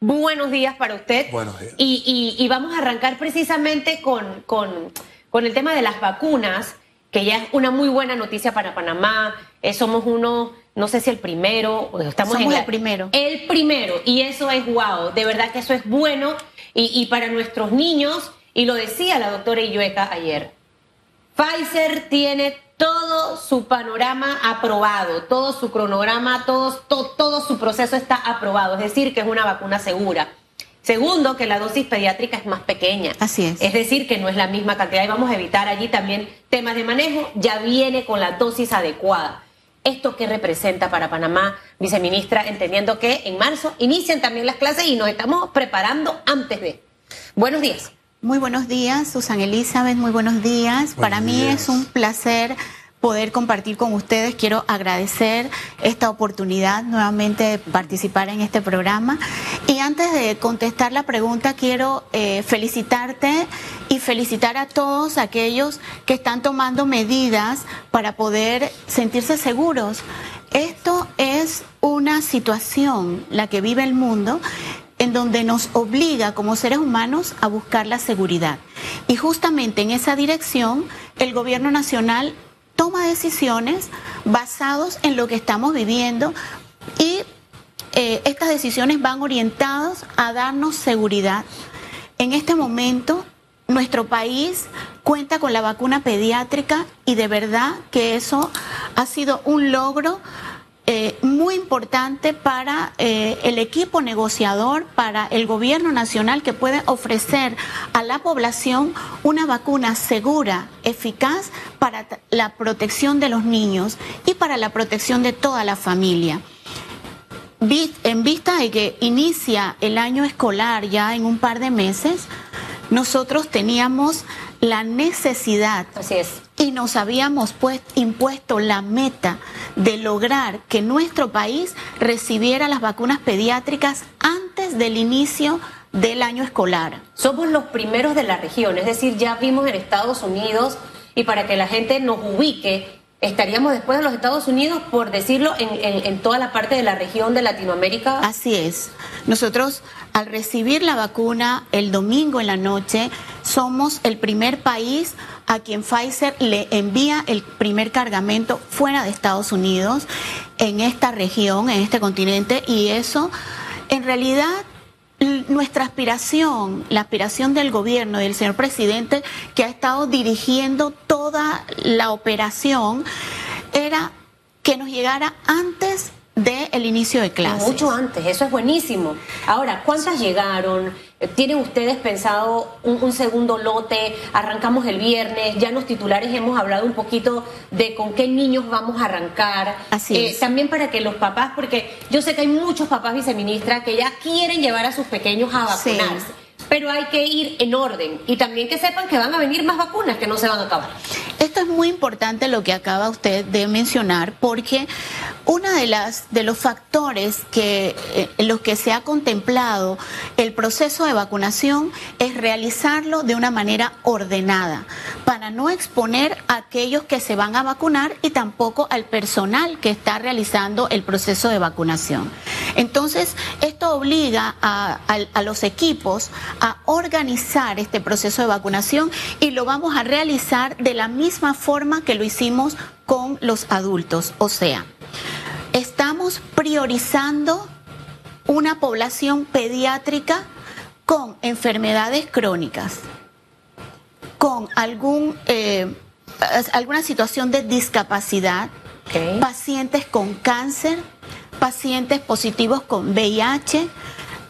buenos días para usted. Buenos días. Y, vamos a arrancar precisamente con, con, con, el tema de las vacunas, que ya es una muy buena noticia para Panamá. Eh, somos uno, no sé si el primero, estamos somos en el primero. El primero, y eso es wow, de verdad que eso es bueno. Y, y para nuestros niños, y lo decía la doctora Illueca ayer, Pfizer tiene todo su panorama aprobado, todo su cronograma, todo, todo, su proceso está aprobado, es decir, que es una vacuna segura. Segundo, que la dosis pediátrica es más pequeña. Así es. Es decir, que no es la misma cantidad y vamos a evitar allí también temas de manejo, ya viene con la dosis adecuada. ¿Esto qué representa para Panamá, viceministra, entendiendo que en marzo inician también las clases y nos estamos preparando antes de? Buenos días. Muy buenos días, Susan Elizabeth, muy buenos días. Para mí es un placer poder compartir con ustedes. Quiero agradecer esta oportunidad nuevamente de participar en este programa. Y antes de contestar la pregunta, quiero eh, felicitarte y felicitar a todos aquellos que están tomando medidas para poder sentirse seguros. Esto es una situación, la que vive el mundo, en donde nos obliga como seres humanos a buscar la seguridad. Y justamente en esa dirección, el gobierno nacional toma decisiones basados en lo que estamos viviendo y eh, estas decisiones van orientadas a darnos seguridad. En este momento, nuestro país cuenta con la vacuna pediátrica y de verdad que eso ha sido un logro eh, muy importante para eh, el equipo negociador, para el gobierno nacional que puede ofrecer a la población una vacuna segura, eficaz para la protección de los niños y para la protección de toda la familia. En vista de que inicia el año escolar ya en un par de meses, nosotros teníamos la necesidad Así es. y nos habíamos pues, impuesto la meta de lograr que nuestro país recibiera las vacunas pediátricas antes del inicio del año escolar. Somos los primeros de la región, es decir, ya vimos en Estados Unidos y para que la gente nos ubique, estaríamos después de los Estados Unidos, por decirlo, en, toda la parte de la región de Latinoamérica. Así es. Nosotros, al recibir la vacuna el domingo en la noche, somos el primer país a quien Pfizer le envía el primer cargamento fuera de Estados Unidos, en esta región, en este continente, y eso en realidad nuestra aspiración, la aspiración del gobierno y del señor presidente que ha estado dirigiendo toda la operación era que nos llegara antes del inicio de clases. Mucho antes, eso es buenísimo. Ahora, ¿cuántas llegaron? ¿Tienen ustedes pensado un, segundo lote? Arrancamos el viernes, ya en los titulares hemos hablado un poquito de con qué niños vamos a arrancar. Así eh, También para que los papás, porque yo sé que hay muchos papás viceministra que ya quieren llevar a sus pequeños a vacunarse pero hay que ir en orden y también que sepan que van a venir más vacunas que no se van a acabar. Esto es muy importante lo que acaba usted de mencionar porque una de las de los factores que eh, en los que se ha contemplado el proceso de vacunación es realizarlo de una manera ordenada para no exponer a aquellos que se van a vacunar y tampoco al personal que está realizando el proceso de vacunación. Entonces, esto obliga a, a los equipos a organizar este proceso de vacunación y lo vamos a realizar de la misma forma que lo hicimos con los adultos. O sea, estamos priorizando una población pediátrica con enfermedades crónicas, con algún, eh, alguna situación de discapacidad, pacientes con cáncer, pacientes positivos con VIH,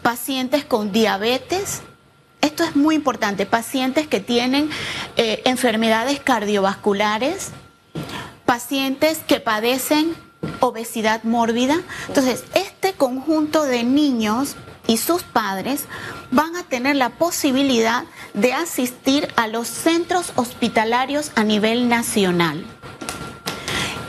pacientes con diabetes, esto es muy importante, pacientes que tienen eh, enfermedades cardiovasculares, pacientes que padecen obesidad mórbida. Entonces, este conjunto de niños y sus padres van a tener la posibilidad de asistir a los centros hospitalarios a nivel nacional.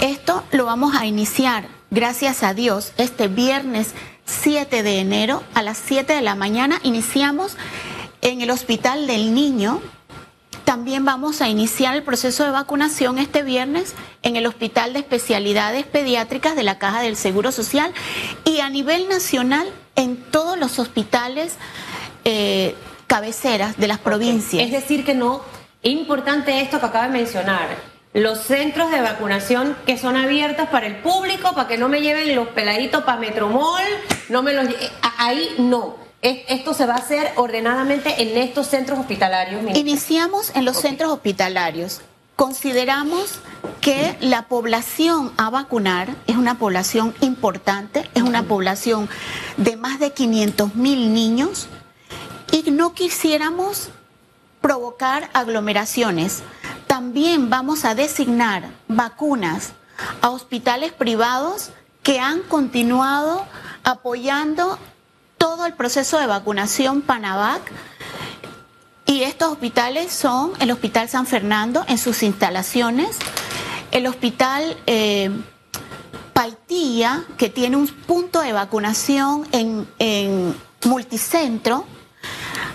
Esto lo vamos a iniciar, gracias a Dios, este viernes 7 de enero a las 7 de la mañana. Iniciamos en el Hospital del Niño. También vamos a iniciar el proceso de vacunación este viernes en el Hospital de Especialidades Pediátricas de la Caja del Seguro Social y a nivel nacional en todos los hospitales eh, cabeceras de las provincias. Es decir, que no, importante esto que acaba de mencionar, los centros de vacunación que son abiertos para el público, para que no me lleven los peladitos para Metromol, no me los ahí no. Esto se va a hacer ordenadamente en estos centros hospitalarios. Iniciamos en los centros hospitalarios. Consideramos que la población a vacunar es una población importante, es una población de más de 500 mil niños y no quisiéramos provocar aglomeraciones. También vamos a designar vacunas a hospitales privados que han continuado apoyando todo el proceso de vacunación Panavac. Y estos hospitales son el Hospital San Fernando en sus instalaciones, el Hospital eh, Paitilla, que tiene un punto de vacunación en, en multicentro,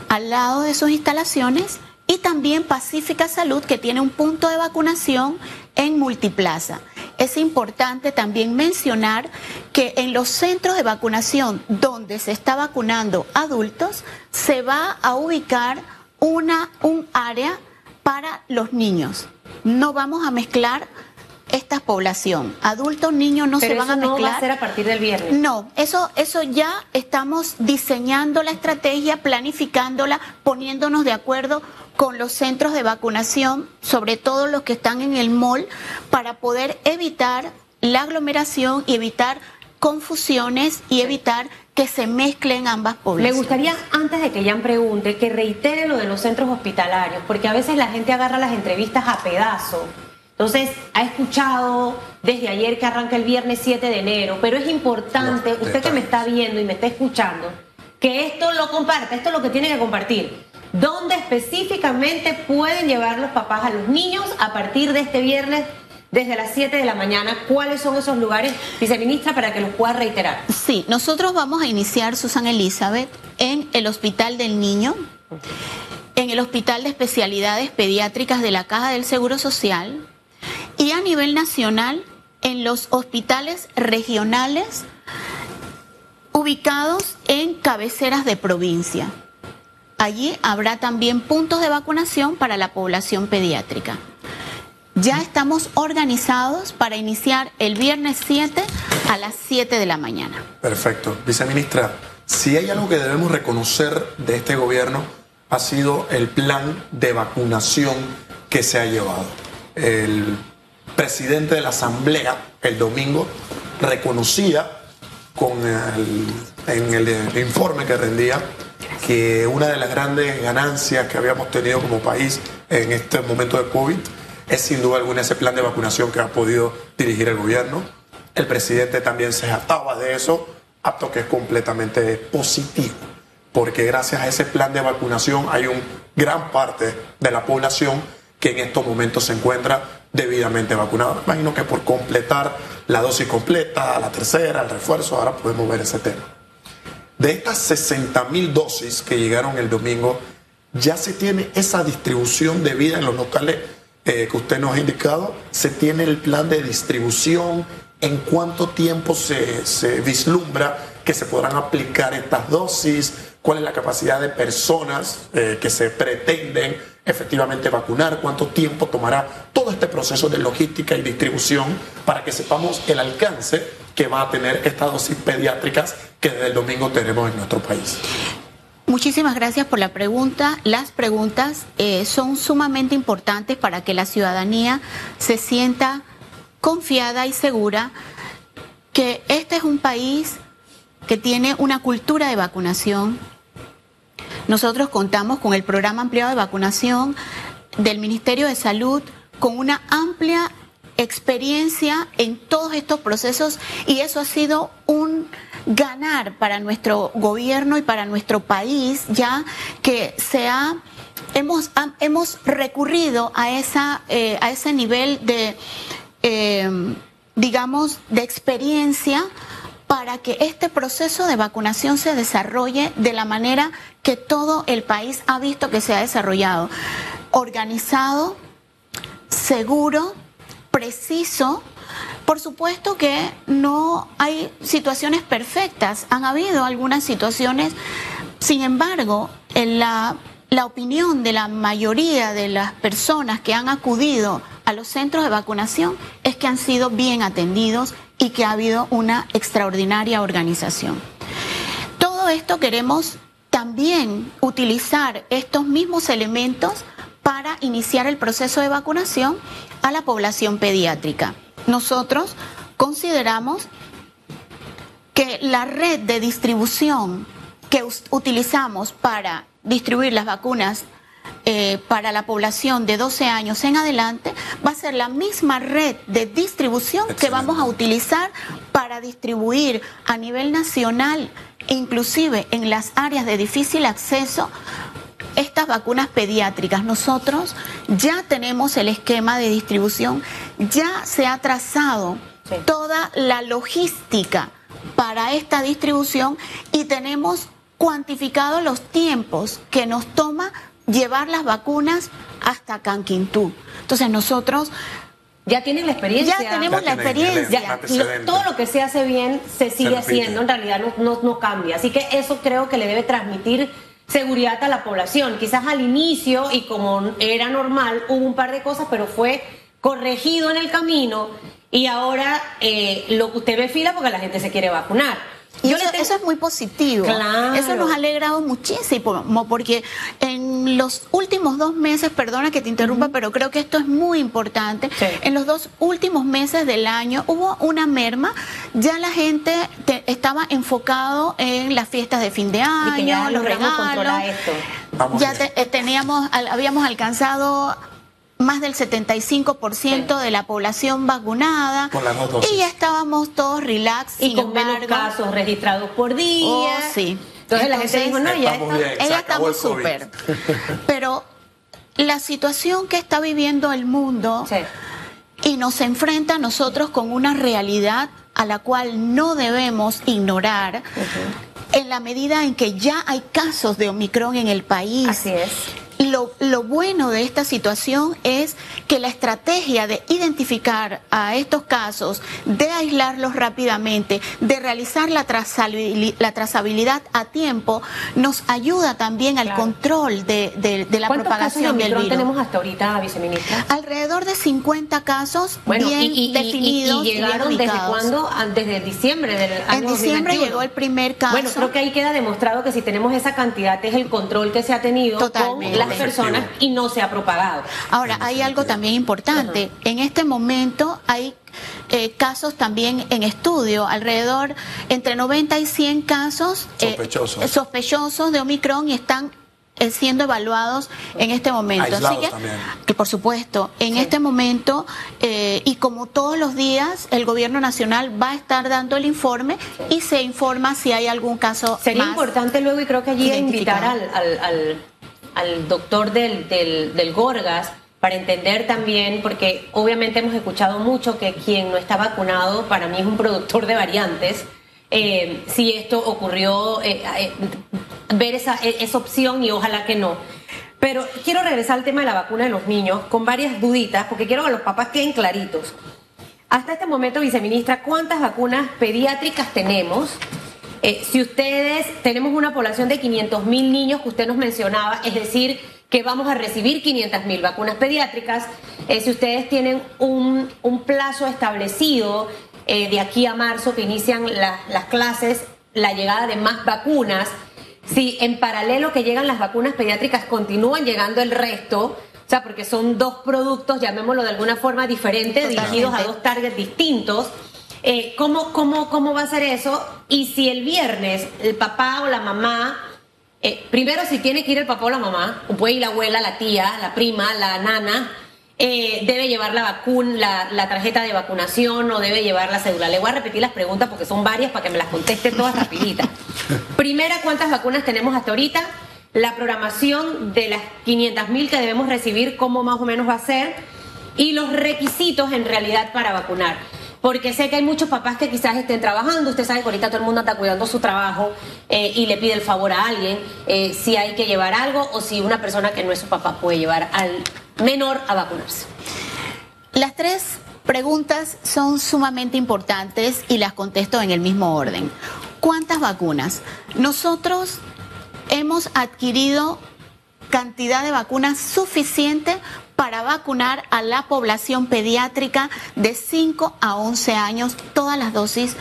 al lado de sus instalaciones, y también Pacífica Salud, que tiene un punto de vacunación en Multiplaza. Es importante también mencionar que en los centros de vacunación donde se está vacunando adultos, se va a ubicar una, un área para los niños. No vamos a mezclar esta población. Adultos, niños no se van a mezclar. No va a ser a partir del viernes. No, eso, eso ya estamos diseñando la estrategia, planificándola, poniéndonos de acuerdo con los centros de vacunación, sobre todo los que están en el mall, para poder evitar la aglomeración y evitar confusiones y evitar que se mezclen ambas poblaciones. Me gustaría, antes de que Jan pregunte, que reitere lo de los centros hospitalarios, porque a veces la gente agarra las entrevistas a pedazo entonces, ha escuchado desde ayer que arranca el viernes 7 de enero, pero es importante, usted que me está viendo y me está escuchando, que esto lo comparte, esto es lo que tiene que compartir. ¿Dónde específicamente pueden llevar los papás a los niños a partir de este viernes desde las 7 de la mañana. ¿Cuáles son esos lugares, viceministra, para que los pueda reiterar? Sí, nosotros vamos a iniciar, Susan Elizabeth, en el Hospital del Niño, en el Hospital de Especialidades Pediátricas de la Caja del Seguro Social, y a nivel nacional en los hospitales regionales ubicados en cabeceras de provincia. Allí habrá también puntos de vacunación para la población pediátrica. Ya estamos organizados para iniciar el viernes 7 a las 7 de la mañana. Perfecto. Viceministra, si hay algo que debemos reconocer de este gobierno, ha sido el plan de vacunación que se ha llevado. El presidente de la Asamblea el domingo reconocía con en el informe que rendía que una de las grandes ganancias que habíamos tenido como país en este momento de COVID es sin duda alguna ese plan de vacunación que ha podido dirigir el gobierno. El presidente también se jactaba de eso, apto que es completamente positivo, porque gracias a ese plan de vacunación hay un gran parte de la población que en estos momentos se encuentra debidamente vacunado. Imagino que por completar la dosis completa, la tercera, el refuerzo, ahora podemos ver ese tema. De estas 60 mil dosis que llegaron el domingo, ya se tiene esa distribución de vida en los locales eh, que usted nos ha indicado, se tiene el plan de distribución, en cuánto tiempo se, vislumbra que se podrán aplicar estas dosis, cuál es la capacidad de personas eh, que se pretenden efectivamente vacunar, cuánto tiempo tomará todo este proceso de logística y distribución para que sepamos el alcance que va a tener estas dosis pediátricas que desde el domingo tenemos en nuestro país. Muchísimas gracias por la pregunta. Las preguntas eh, son sumamente importantes para que la ciudadanía se sienta confiada y segura que este es un país que tiene una cultura de vacunación, nosotros contamos con el programa ampliado de vacunación del Ministerio de Salud, con una amplia experiencia en todos estos procesos y eso ha sido un ganar para nuestro gobierno y para nuestro país, ya que se ha, hemos, hemos recurrido a, esa, eh, a ese nivel de, eh, digamos, de experiencia para que este proceso de vacunación se desarrolle de la manera que todo el país ha visto que se ha desarrollado. Organizado, seguro, preciso, Por supuesto que no hay situaciones perfectas, han habido algunas situaciones, sin embargo, en la, la opinión de la mayoría de las personas que han acudido a los centros de vacunación es que han sido bien atendidos y que ha habido una extraordinaria organización. Todo esto queremos también utilizar estos mismos elementos para iniciar el proceso de vacunación a la población pediátrica. Nosotros consideramos que la red de distribución que utilizamos para distribuir las vacunas eh, para la población de 12 años en adelante va a ser la misma red de distribución que vamos a utilizar para distribuir a nivel nacional, inclusive en las áreas de difícil acceso, estas vacunas pediátricas. Nosotros ya tenemos el esquema de distribución, ya se ha trazado toda la logística para esta distribución y tenemos cuantificado los tiempos que nos toma llevar las vacunas hasta Canquintú. Entonces nosotros ya tienen la experiencia. Ya tenemos la experiencia. todo lo que se hace bien se sigue haciendo, en realidad no, no, cambia. Así que eso creo que le debe transmitir seguridad a la población. Quizás al inicio, y como era normal, hubo un par de cosas, pero fue corregido en el camino y ahora eh, lo que usted ve fila porque la gente se quiere vacunar. Y eso, es muy positivo. Eso nos ha alegrado muchísimo, porque en los últimos dos meses, perdona que te interrumpa, pero creo que esto es muy importante. En los dos últimos meses del año hubo una merma, ya la gente estaba enfocado en las fiestas de fin de año, los regalos. Ya eh, teníamos, habíamos alcanzado más del 75% de la población vacunada. Y ya estábamos todos relax. Y con menos casos registrados por día. Oh, sí. Entonces, la gente dijo, no, ya, está, estamos súper. Pero la situación que está viviendo el mundo y nos enfrenta a nosotros con una realidad a la cual no debemos ignorar. En la medida en que ya hay casos de Omicron en el país. Así es lo, lo, bueno de esta situación es que la estrategia de identificar a estos casos, de aislarlos rápidamente, de realizar la trazabilidad, la trazabilidad a tiempo, nos ayuda también al control de, de, la propagación del virus. tenemos hasta ahorita, viceministra? Alrededor de 50 casos bien definidos. ¿Y, llegaron desde cuándo? Ah, desde diciembre del año En diciembre llegó el primer caso. Bueno, creo que ahí queda demostrado que si tenemos esa cantidad es el control que se ha tenido Totalmente personas y no se ha propagado. Ahora, hay algo también importante. En este momento hay eh, casos también en estudio, alrededor entre 90 y 100 casos eh, sospechosos de Omicron y están eh, siendo evaluados en este momento. Así que, por supuesto, en este momento, y como todos los días, el gobierno nacional va a estar dando el informe y se informa si hay algún caso. Sería importante luego, y creo que allí invitar al al doctor del, del, Gorgas para entender también, porque obviamente hemos escuchado mucho que quien no está vacunado para mí es un productor de variantes. Eh, si esto ocurrió, eh, eh, ver esa, esa opción y ojalá que no. Pero quiero regresar al tema de la vacuna de los niños con varias duditas, porque quiero que los papás queden claritos. Hasta este momento, viceministra, ¿cuántas vacunas pediátricas tenemos? Eh, si ustedes tenemos una población de 500 mil niños que usted nos mencionaba, es decir, que vamos a recibir 500 mil vacunas pediátricas, eh, si ustedes tienen un, plazo establecido eh, de aquí a marzo que inician las clases, la llegada de más vacunas, si en paralelo que llegan las vacunas pediátricas continúan llegando el resto, o sea, porque son dos productos, llamémoslo de alguna forma diferente, dirigidos a dos targets distintos. Eh, ¿cómo, cómo, ¿Cómo va a ser eso? Y si el viernes el papá o la mamá, eh, primero si tiene que ir el papá o la mamá, o puede ir la abuela, la tía, la prima, la nana, eh, debe llevar la vacuna, la, tarjeta de vacunación o debe llevar la cédula. Le voy a repetir las preguntas porque son varias para que me las conteste todas rapiditas. Primera, ¿cuántas vacunas tenemos hasta ahorita? La programación de las 500 mil que debemos recibir, cómo más o menos va a ser y los requisitos en realidad para vacunar porque sé que hay muchos papás que quizás estén trabajando, usted sabe que ahorita todo el mundo está cuidando su trabajo eh, y le pide el favor a alguien, eh, si hay que llevar algo o si una persona que no es su papá puede llevar al menor a vacunarse. Las tres preguntas son sumamente importantes y las contesto en el mismo orden. ¿Cuántas vacunas? Nosotros hemos adquirido cantidad de vacunas suficiente para vacunar a la población pediátrica de 5 a 11 años, todas las dosis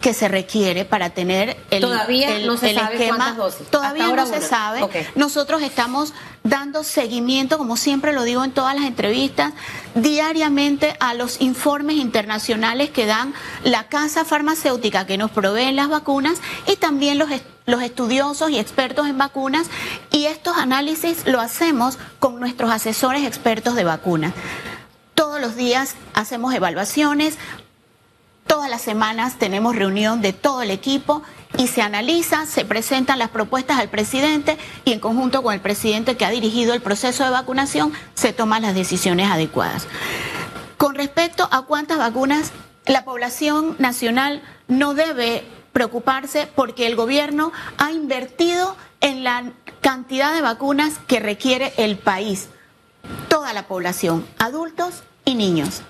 que se requiere para tener el, todavía no se sabe esquema. Dosis. Todavía no se sabe. Nosotros estamos dando seguimiento, como siempre lo digo en todas las entrevistas, diariamente a los informes internacionales que dan la casa farmacéutica que nos provee las vacunas y también los los estudiosos y expertos en vacunas y estos análisis lo hacemos con nuestros asesores expertos de vacunas. Todos los días hacemos evaluaciones, Todas las semanas tenemos reunión de todo el equipo y se analiza, se presentan las propuestas al presidente y en conjunto con el presidente que ha dirigido el proceso de vacunación se toman las decisiones adecuadas. Con respecto a cuántas vacunas, la población nacional no debe preocuparse porque el gobierno ha invertido en la cantidad de vacunas que requiere el país, toda la población, adultos y niños.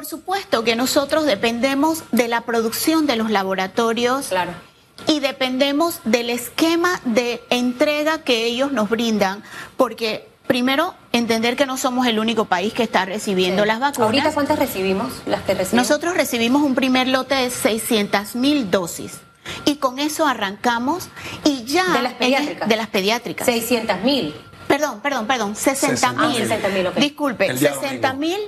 Por supuesto que nosotros dependemos de la producción de los laboratorios. Claro. Y dependemos del esquema de entrega que ellos nos brindan, porque primero entender que no somos el único país que está recibiendo las vacunas. ¿Ahorita cuántas recibimos? Las que recibimos? Nosotros recibimos un primer lote de 600 mil dosis. Y con eso arrancamos y ya... De las pediátricas. de las pediátricas. 600 mil. Perdón, perdón, perdón, 60 mil. Ah, Disculpe, 60 mil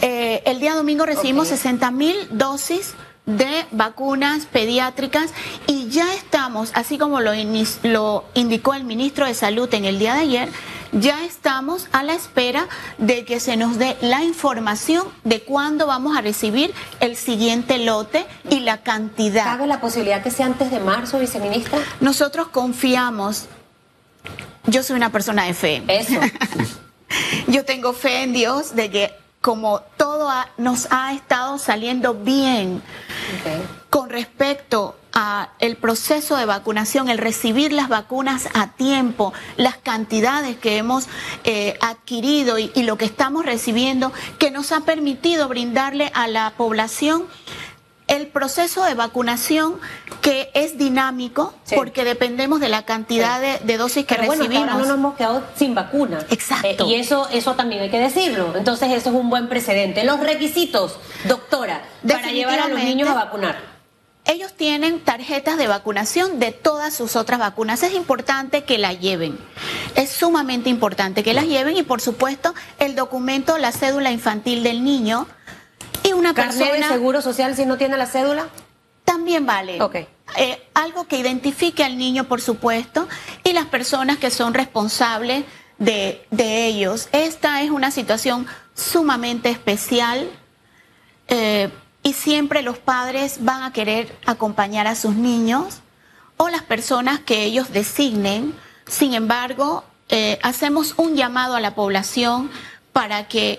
eh, el día domingo recibimos 60 mil dosis de vacunas pediátricas y ya estamos, así como lo, lo indicó el ministro de Salud en el día de ayer, ya estamos a la espera de que se nos dé la información de cuándo vamos a recibir el siguiente lote y la cantidad. ¿Cabe la posibilidad que sea antes de marzo, viceministra? Nosotros confiamos. Yo soy una persona de fe. Eso. Yo tengo fe en Dios de que como todo nos ha estado saliendo bien con respecto a el proceso de vacunación, el recibir las vacunas a tiempo, las cantidades que hemos eh, adquirido y lo que estamos recibiendo, que nos ha permitido brindarle a la población el proceso de vacunación que es dinámico porque dependemos de la cantidad de, dosis que recibimos. no nos hemos quedado sin vacuna. Exacto. Eh, y eso, eso también hay que decirlo. Entonces eso es un buen precedente. Los requisitos, doctora, para llevar a los niños a vacunar. Ellos tienen tarjetas de vacunación de todas sus otras vacunas. Es importante que la lleven. Es sumamente importante que las lleven y por supuesto el documento, la cédula infantil del niño y una persona... de seguro social si no tiene la cédula? También vale. Ok. Eh, algo que identifique al niño, por supuesto, y las personas que son responsables de, ellos. Esta es una situación sumamente especial eh, y siempre los padres van a querer acompañar a sus niños o las personas que ellos designen. Sin embargo, eh, hacemos un llamado a la población para que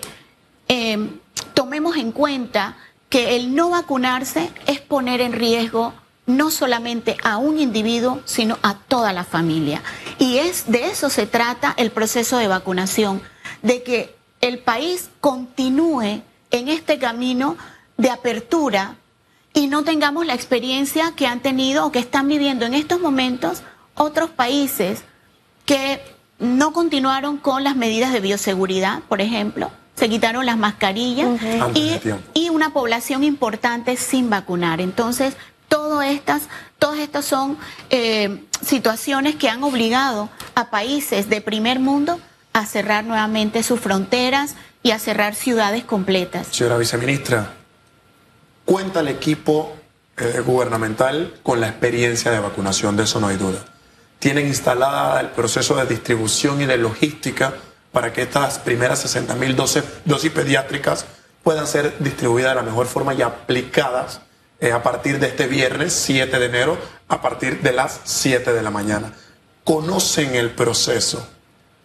tomemos en cuenta que el no vacunarse es poner en riesgo no solamente a un individuo, sino a toda la familia. Y es de eso se trata el proceso de vacunación, de que el país continúe en este camino de apertura y no tengamos la experiencia que han tenido o que están viviendo en estos momentos otros países que no continuaron con las medidas de bioseguridad, por ejemplo, se quitaron las mascarillas y, una población importante sin vacunar. Entonces, todo estas, todas estas son eh, situaciones que han obligado a países de primer mundo a cerrar nuevamente sus fronteras y a cerrar ciudades completas. Señora viceministra, cuenta el equipo eh, gubernamental con la experiencia de vacunación, de eso no hay duda. Tienen instalada el proceso de distribución y de logística para que estas primeras 60 mil dosis, pediátricas puedan ser distribuidas de la mejor forma y aplicadas eh, a partir de este viernes 7 de enero a partir de las 7 de la mañana. ¿Conocen el proceso?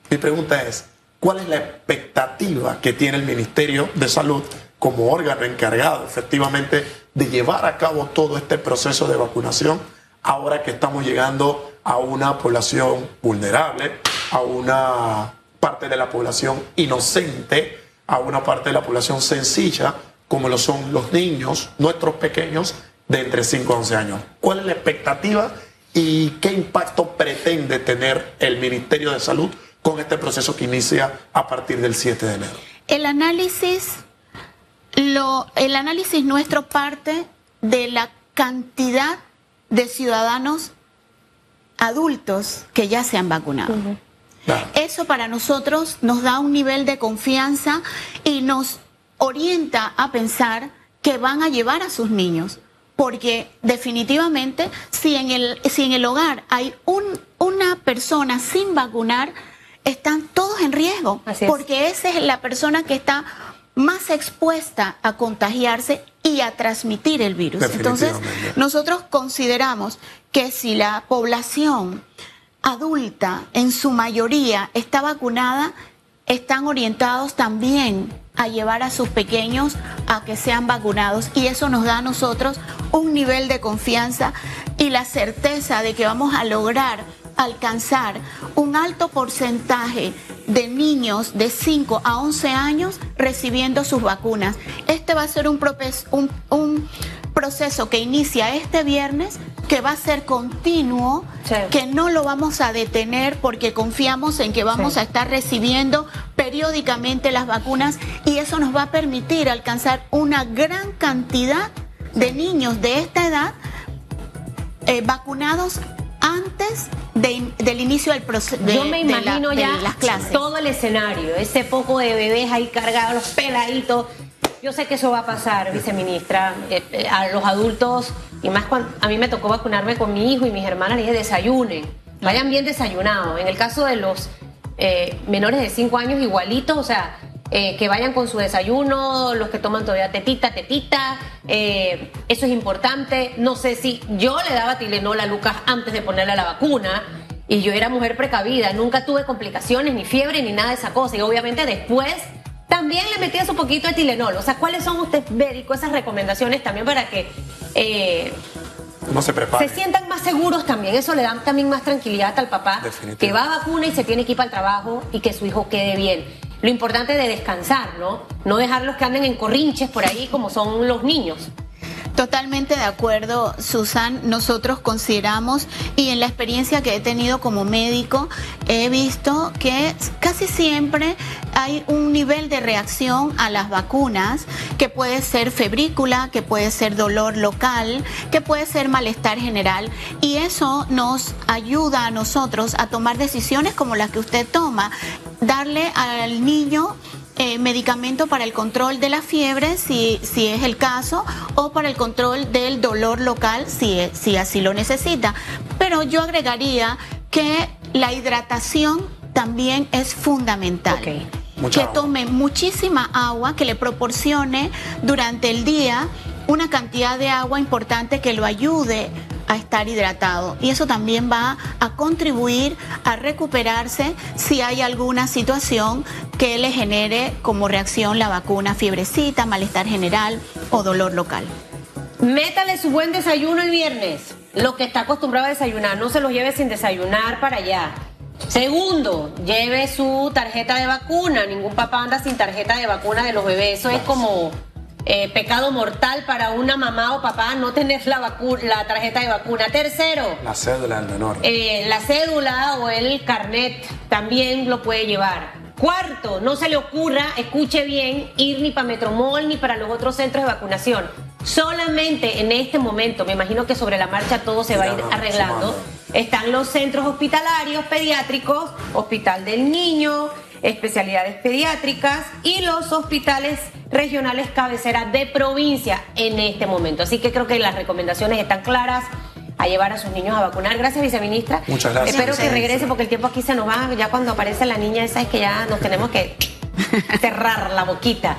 Mi pregunta es, ¿cuál es la expectativa que tiene el Ministerio de Salud como órgano encargado efectivamente de llevar a cabo todo este proceso de vacunación ahora que estamos llegando a una población vulnerable, a una parte de la población inocente a una parte de la población sencilla, como lo son los niños, nuestros pequeños, de entre 5 a 11 años. ¿Cuál es la expectativa y qué impacto pretende tener el Ministerio de Salud con este proceso que inicia a partir del 7 de enero? El análisis, lo, el análisis nuestro parte de la cantidad de ciudadanos adultos que ya se han vacunado. Eso para nosotros nos da un nivel de confianza y nos orienta a pensar que van a llevar a sus niños. Porque definitivamente si en el, si en el hogar hay un, una persona sin vacunar, están todos en riesgo. Porque esa es la persona que está más expuesta a contagiarse y a transmitir el virus. Entonces, nosotros consideramos que si la población adulta en su mayoría está vacunada, están orientados también a llevar a sus pequeños a que sean vacunados y eso nos da a nosotros un nivel de confianza y la certeza de que vamos a lograr alcanzar un alto porcentaje de niños de 5 a 11 años recibiendo sus vacunas. Este va a ser un, un, un proceso que inicia este viernes, que va a ser continuo, que no lo vamos a detener porque confiamos en que vamos a estar recibiendo periódicamente las vacunas y eso nos va a permitir alcanzar una gran cantidad de niños de esta edad eh, vacunados antes del inicio del proceso. Yo me imagino ya las clases. todo el escenario, ese poco de bebés ahí cargados, los peladitos. Yo sé que eso va a pasar, viceministra. Eh, eh, a los adultos, y más cuando a mí me tocó vacunarme con mi hijo y mis hermanas, les dije desayunen, vayan bien desayunados. En el caso de los eh, menores de 5 años, igualitos, o sea, que vayan con su desayuno, los que toman todavía tetita, tetita, eso es importante. No sé si yo le daba Tilenol a Lucas antes de ponerle la vacuna y yo era mujer precavida, nunca tuve complicaciones, ni fiebre, ni nada de esa cosa. Y obviamente después también le metías un poquito de Tilenol. O sea, ¿cuáles son ustedes médicos esas recomendaciones también para que eh, no se Se sientan más seguros también. Eso le da también más tranquilidad al papá que va a vacuna y se tiene que ir para el trabajo y que su hijo quede bien. Lo importante es de descansar, ¿no? No dejarlos que anden en corrinches por ahí como son los niños. Totalmente de acuerdo, Susan. Nosotros consideramos, y en la experiencia que he tenido como médico, he visto que casi siempre hay un nivel de reacción a las vacunas que puede ser febrícula, que puede ser dolor local, que puede ser malestar general. Y eso nos ayuda a nosotros a tomar decisiones como las que usted toma. Darle al niño eh, medicamento para el control de la fiebre, si, si es el caso, o para el control del dolor local, si, si así lo necesita. Pero yo agregaría que la hidratación también es fundamental. que tome muchísima agua, que le proporcione durante el día una cantidad de agua importante que lo ayude a estar hidratado y eso también va a contribuir a recuperarse si hay alguna situación que le genere como reacción la vacuna fiebrecita, malestar general o dolor local. Métale su buen desayuno el viernes, lo que está acostumbrado a desayunar, no se los lleve sin desayunar para allá. Segundo, lleve su tarjeta de vacuna. Ningún papá anda sin tarjeta de vacuna de los bebés. Eso es como eh, pecado mortal para una mamá o papá no tener la, la tarjeta de vacuna. Tercero, la cédula del menor. Eh, la cédula o el carnet también lo puede llevar. Cuarto, no se le ocurra, escuche bien, ir ni para Metromol ni para los otros centros de vacunación. Solamente en este momento, me imagino que sobre la marcha todo se va a ir arreglando. Están los centros hospitalarios pediátricos, Hospital del Niño, especialidades pediátricas y los hospitales regionales cabecera de provincia en este momento. Así que creo que las recomendaciones están claras a llevar a sus niños a vacunar. Gracias, viceministra. Muchas gracias. Espero que regrese porque el tiempo aquí se nos va. Ya cuando aparece la niña esa es que ya nos tenemos que cerrar la boquita.